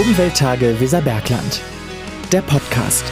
Umwelttage Weserbergland. Der Podcast.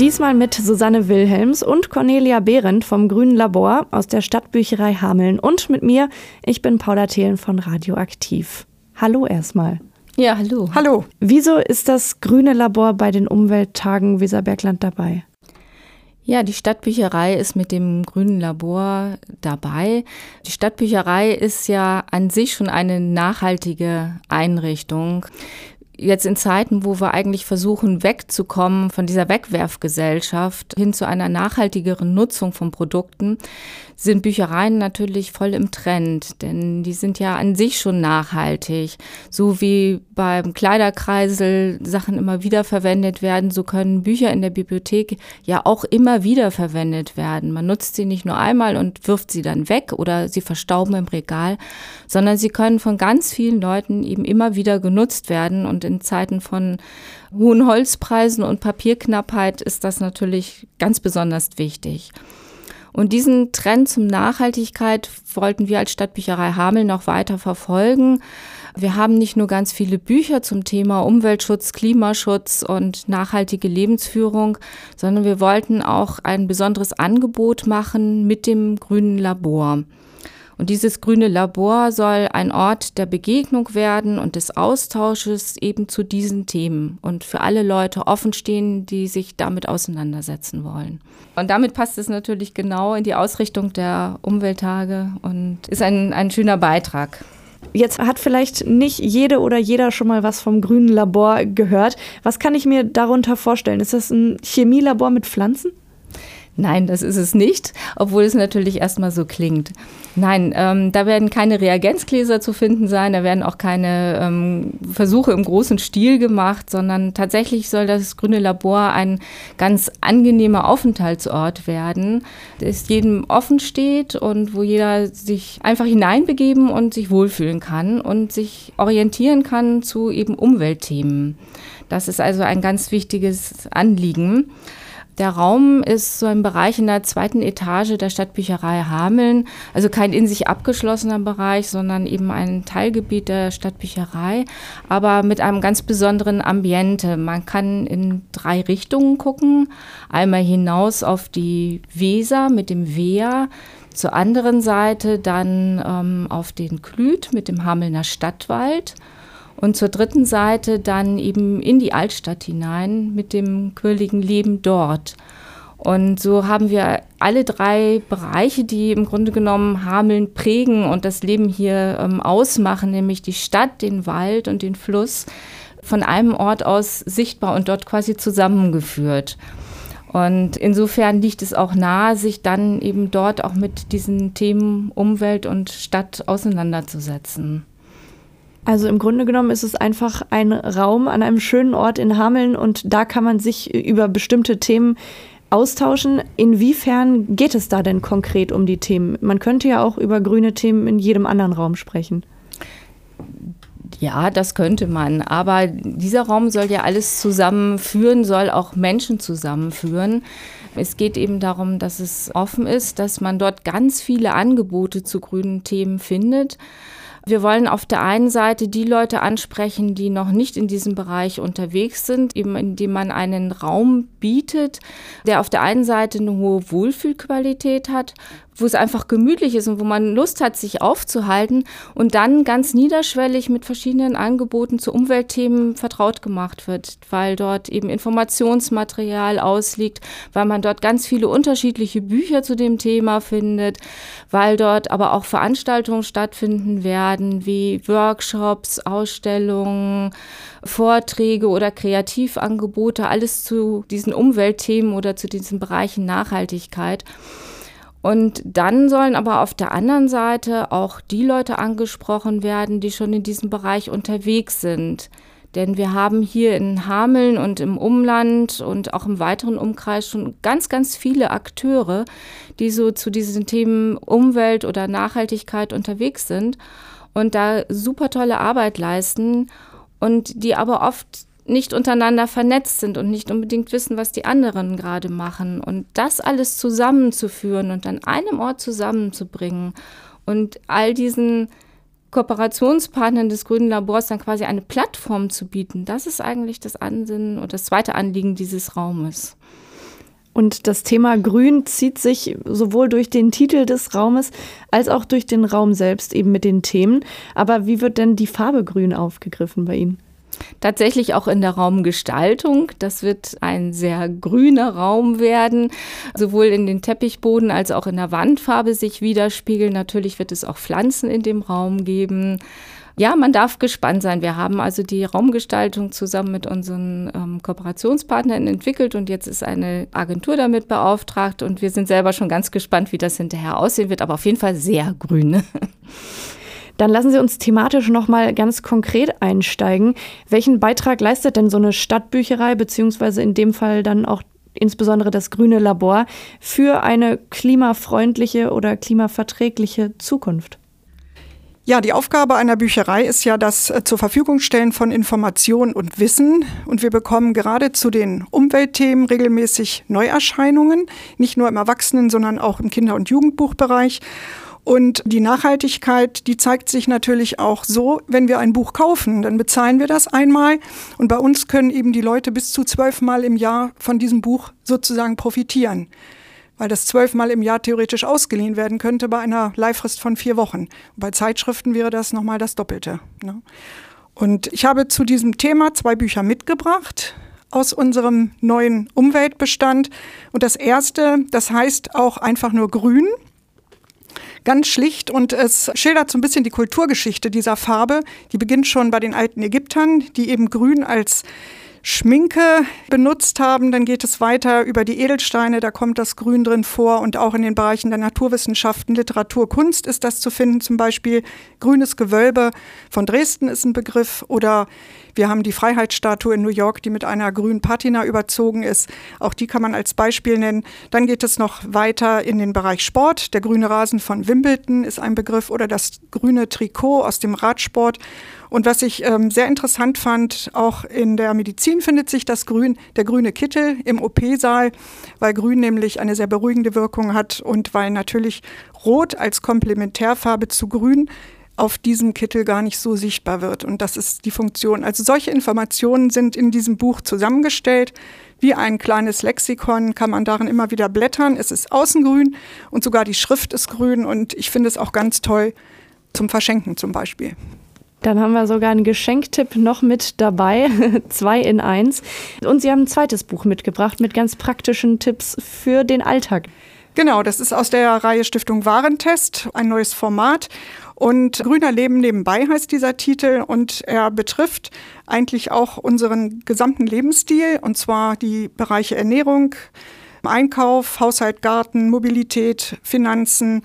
Diesmal mit Susanne Wilhelms und Cornelia Behrendt vom Grünen Labor aus der Stadtbücherei Hameln und mit mir, ich bin Paula Thelen von Radioaktiv. Hallo erstmal. Ja, hallo. Hallo. Wieso ist das Grüne Labor bei den Umwelttagen Weserbergland dabei? Ja, die Stadtbücherei ist mit dem Grünen Labor dabei. Die Stadtbücherei ist ja an sich schon eine nachhaltige Einrichtung jetzt in Zeiten, wo wir eigentlich versuchen, wegzukommen von dieser Wegwerfgesellschaft hin zu einer nachhaltigeren Nutzung von Produkten, sind Büchereien natürlich voll im Trend, denn die sind ja an sich schon nachhaltig. So wie beim Kleiderkreisel Sachen immer wieder verwendet werden, so können Bücher in der Bibliothek ja auch immer wieder verwendet werden. Man nutzt sie nicht nur einmal und wirft sie dann weg oder sie verstauben im Regal, sondern sie können von ganz vielen Leuten eben immer wieder genutzt werden und in Zeiten von hohen Holzpreisen und Papierknappheit ist das natürlich ganz besonders wichtig. Und diesen Trend zum Nachhaltigkeit wollten wir als Stadtbücherei Hameln noch weiter verfolgen. Wir haben nicht nur ganz viele Bücher zum Thema Umweltschutz, Klimaschutz und nachhaltige Lebensführung, sondern wir wollten auch ein besonderes Angebot machen mit dem grünen Labor. Und dieses grüne Labor soll ein Ort der Begegnung werden und des Austausches eben zu diesen Themen und für alle Leute offen stehen, die sich damit auseinandersetzen wollen. Und damit passt es natürlich genau in die Ausrichtung der Umwelttage und ist ein, ein schöner Beitrag. Jetzt hat vielleicht nicht jede oder jeder schon mal was vom grünen Labor gehört. Was kann ich mir darunter vorstellen? Ist das ein Chemielabor mit Pflanzen? Nein, das ist es nicht, obwohl es natürlich erstmal so klingt. Nein, ähm, da werden keine Reagenzgläser zu finden sein, da werden auch keine ähm, Versuche im großen Stil gemacht, sondern tatsächlich soll das grüne Labor ein ganz angenehmer Aufenthaltsort werden, das jedem offen steht und wo jeder sich einfach hineinbegeben und sich wohlfühlen kann und sich orientieren kann zu eben Umweltthemen. Das ist also ein ganz wichtiges Anliegen. Der Raum ist so ein Bereich in der zweiten Etage der Stadtbücherei Hameln, also kein in sich abgeschlossener Bereich, sondern eben ein Teilgebiet der Stadtbücherei, aber mit einem ganz besonderen Ambiente. Man kann in drei Richtungen gucken, einmal hinaus auf die Weser mit dem Wehr, zur anderen Seite dann ähm, auf den Klüt mit dem Hamelner Stadtwald und zur dritten Seite dann eben in die Altstadt hinein mit dem quirligen Leben dort. Und so haben wir alle drei Bereiche, die im Grunde genommen Hameln prägen und das Leben hier ähm, ausmachen, nämlich die Stadt, den Wald und den Fluss, von einem Ort aus sichtbar und dort quasi zusammengeführt. Und insofern liegt es auch nahe, sich dann eben dort auch mit diesen Themen Umwelt und Stadt auseinanderzusetzen. Also im Grunde genommen ist es einfach ein Raum an einem schönen Ort in Hameln und da kann man sich über bestimmte Themen austauschen. Inwiefern geht es da denn konkret um die Themen? Man könnte ja auch über grüne Themen in jedem anderen Raum sprechen. Ja, das könnte man. Aber dieser Raum soll ja alles zusammenführen, soll auch Menschen zusammenführen. Es geht eben darum, dass es offen ist, dass man dort ganz viele Angebote zu grünen Themen findet. Wir wollen auf der einen Seite die Leute ansprechen, die noch nicht in diesem Bereich unterwegs sind, eben indem man einen Raum bietet, der auf der einen Seite eine hohe Wohlfühlqualität hat, wo es einfach gemütlich ist und wo man Lust hat, sich aufzuhalten und dann ganz niederschwellig mit verschiedenen Angeboten zu Umweltthemen vertraut gemacht wird, weil dort eben Informationsmaterial ausliegt, weil man dort ganz viele unterschiedliche Bücher zu dem Thema findet, weil dort aber auch Veranstaltungen stattfinden werden, wie Workshops, Ausstellungen, Vorträge oder Kreativangebote, alles zu diesen Umweltthemen oder zu diesen Bereichen Nachhaltigkeit. Und dann sollen aber auf der anderen Seite auch die Leute angesprochen werden, die schon in diesem Bereich unterwegs sind. Denn wir haben hier in Hameln und im Umland und auch im weiteren Umkreis schon ganz, ganz viele Akteure, die so zu diesen Themen Umwelt oder Nachhaltigkeit unterwegs sind und da super tolle Arbeit leisten und die aber oft nicht untereinander vernetzt sind und nicht unbedingt wissen, was die anderen gerade machen. Und das alles zusammenzuführen und an einem Ort zusammenzubringen und all diesen Kooperationspartnern des Grünen Labors dann quasi eine Plattform zu bieten. Das ist eigentlich das Ansinnen und das zweite Anliegen dieses Raumes. Und das Thema Grün zieht sich sowohl durch den Titel des Raumes als auch durch den Raum selbst eben mit den Themen. Aber wie wird denn die Farbe Grün aufgegriffen bei Ihnen? Tatsächlich auch in der Raumgestaltung. Das wird ein sehr grüner Raum werden, sowohl in den Teppichboden als auch in der Wandfarbe sich widerspiegeln. Natürlich wird es auch Pflanzen in dem Raum geben. Ja, man darf gespannt sein. Wir haben also die Raumgestaltung zusammen mit unseren ähm, Kooperationspartnern entwickelt und jetzt ist eine Agentur damit beauftragt und wir sind selber schon ganz gespannt, wie das hinterher aussehen wird, aber auf jeden Fall sehr grün. Dann lassen Sie uns thematisch noch mal ganz konkret einsteigen. Welchen Beitrag leistet denn so eine Stadtbücherei beziehungsweise in dem Fall dann auch insbesondere das grüne Labor für eine klimafreundliche oder klimaverträgliche Zukunft? Ja, die Aufgabe einer Bücherei ist ja das äh, zur Verfügung stellen von Informationen und Wissen. Und wir bekommen gerade zu den Umweltthemen regelmäßig Neuerscheinungen, nicht nur im Erwachsenen, sondern auch im Kinder- und Jugendbuchbereich. Und die Nachhaltigkeit, die zeigt sich natürlich auch so, wenn wir ein Buch kaufen, dann bezahlen wir das einmal. Und bei uns können eben die Leute bis zu zwölfmal im Jahr von diesem Buch sozusagen profitieren weil das zwölfmal im Jahr theoretisch ausgeliehen werden könnte bei einer Leihfrist von vier Wochen. Bei Zeitschriften wäre das nochmal das Doppelte. Ne? Und ich habe zu diesem Thema zwei Bücher mitgebracht aus unserem neuen Umweltbestand. Und das erste, das heißt auch einfach nur grün. Ganz schlicht und es schildert so ein bisschen die Kulturgeschichte dieser Farbe. Die beginnt schon bei den alten Ägyptern, die eben grün als Schminke benutzt haben. Dann geht es weiter über die Edelsteine, da kommt das Grün drin vor und auch in den Bereichen der Naturwissenschaften, Literatur, Kunst ist das zu finden. Zum Beispiel grünes Gewölbe von Dresden ist ein Begriff oder wir haben die Freiheitsstatue in New York, die mit einer grünen Patina überzogen ist. Auch die kann man als Beispiel nennen. Dann geht es noch weiter in den Bereich Sport. Der grüne Rasen von Wimbledon ist ein Begriff oder das grüne Trikot aus dem Radsport. Und was ich ähm, sehr interessant fand, auch in der Medizin findet sich das Grün, der grüne Kittel im OP-Saal, weil Grün nämlich eine sehr beruhigende Wirkung hat und weil natürlich Rot als Komplementärfarbe zu Grün auf diesem Kittel gar nicht so sichtbar wird. Und das ist die Funktion. Also solche Informationen sind in diesem Buch zusammengestellt. Wie ein kleines Lexikon kann man darin immer wieder blättern. Es ist außengrün und sogar die Schrift ist grün. Und ich finde es auch ganz toll zum Verschenken zum Beispiel. Dann haben wir sogar einen Geschenktipp noch mit dabei, zwei in eins. Und Sie haben ein zweites Buch mitgebracht mit ganz praktischen Tipps für den Alltag. Genau, das ist aus der Reihe Stiftung Warentest, ein neues Format. Und Grüner Leben nebenbei heißt dieser Titel und er betrifft eigentlich auch unseren gesamten Lebensstil und zwar die Bereiche Ernährung, Einkauf, Haushalt, Garten, Mobilität, Finanzen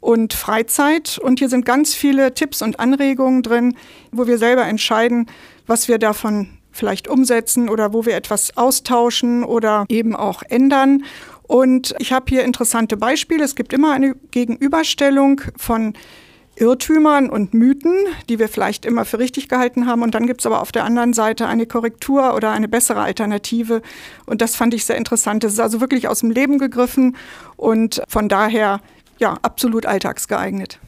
und Freizeit. Und hier sind ganz viele Tipps und Anregungen drin, wo wir selber entscheiden, was wir davon vielleicht umsetzen oder wo wir etwas austauschen oder eben auch ändern. Und ich habe hier interessante Beispiele. Es gibt immer eine Gegenüberstellung von Irrtümern und Mythen, die wir vielleicht immer für richtig gehalten haben. Und dann gibt es aber auf der anderen Seite eine Korrektur oder eine bessere Alternative. Und das fand ich sehr interessant. Das ist also wirklich aus dem Leben gegriffen und von daher ja, absolut alltagsgeeignet.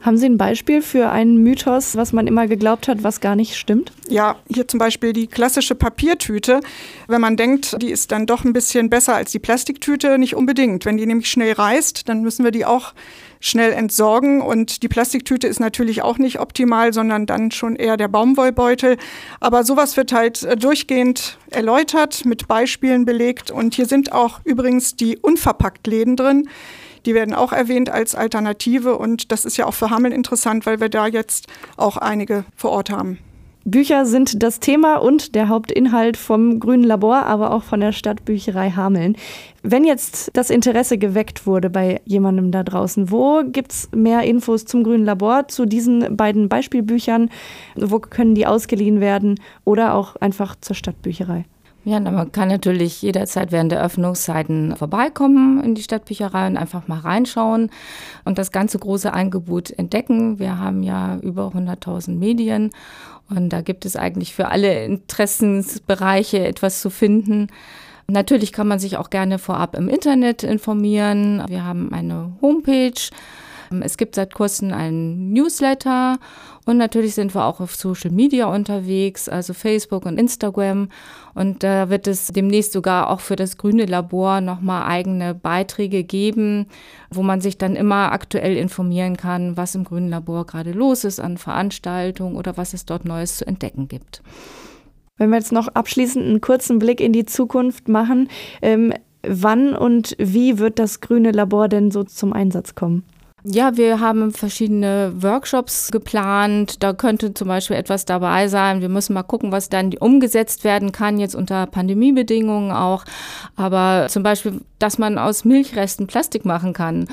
Haben Sie ein Beispiel für einen Mythos, was man immer geglaubt hat, was gar nicht stimmt? Ja, hier zum Beispiel die klassische Papiertüte. Wenn man denkt, die ist dann doch ein bisschen besser als die Plastiktüte, nicht unbedingt. Wenn die nämlich schnell reißt, dann müssen wir die auch schnell entsorgen. Und die Plastiktüte ist natürlich auch nicht optimal, sondern dann schon eher der Baumwollbeutel. Aber sowas wird halt äh, durchgehend erläutert, mit Beispielen belegt. Und hier sind auch übrigens die unverpackt Läden drin. Die werden auch erwähnt als Alternative und das ist ja auch für Hameln interessant, weil wir da jetzt auch einige vor Ort haben. Bücher sind das Thema und der Hauptinhalt vom Grünen Labor, aber auch von der Stadtbücherei Hameln. Wenn jetzt das Interesse geweckt wurde bei jemandem da draußen, wo gibt es mehr Infos zum Grünen Labor, zu diesen beiden Beispielbüchern? Wo können die ausgeliehen werden oder auch einfach zur Stadtbücherei? Ja, man kann natürlich jederzeit während der Öffnungszeiten vorbeikommen in die Stadtbücherei und einfach mal reinschauen und das ganze große Angebot entdecken. Wir haben ja über 100.000 Medien und da gibt es eigentlich für alle Interessensbereiche etwas zu finden. Natürlich kann man sich auch gerne vorab im Internet informieren. Wir haben eine Homepage Es gibt seit kurzem einen Newsletter und natürlich sind wir auch auf Social Media unterwegs, also Facebook und Instagram. Und da wird es demnächst sogar auch für das Grüne Labor nochmal eigene Beiträge geben, wo man sich dann immer aktuell informieren kann, was im Grünen Labor gerade los ist an Veranstaltungen oder was es dort Neues zu entdecken gibt. Wenn wir jetzt noch abschließend einen kurzen Blick in die Zukunft machen, ähm, wann und wie wird das grüne Labor denn so zum Einsatz kommen? Ja, wir haben verschiedene Workshops geplant. Da könnte zum Beispiel etwas dabei sein. Wir müssen mal gucken, was dann umgesetzt werden kann, jetzt unter Pandemiebedingungen auch. Aber zum Beispiel, dass man aus Milchresten Plastik machen kann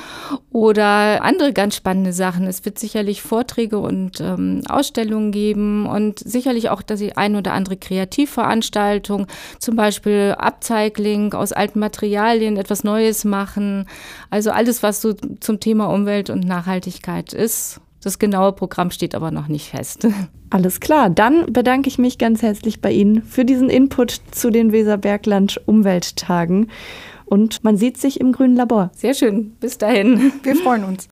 oder andere ganz spannende Sachen. Es wird sicherlich Vorträge und ähm, Ausstellungen geben und sicherlich auch dass die ein oder andere Kreativveranstaltung, zum Beispiel Upcycling aus alten Materialien, etwas Neues machen. Also alles, was so zum Thema Umwelt und Nachhaltigkeit ist. Das genaue Programm steht aber noch nicht fest. Alles klar, dann bedanke ich mich ganz herzlich bei Ihnen für diesen Input zu den Weserbergland Umwelttagen. Und man sieht sich im grünen Labor. Sehr schön. Bis dahin. Wir freuen uns.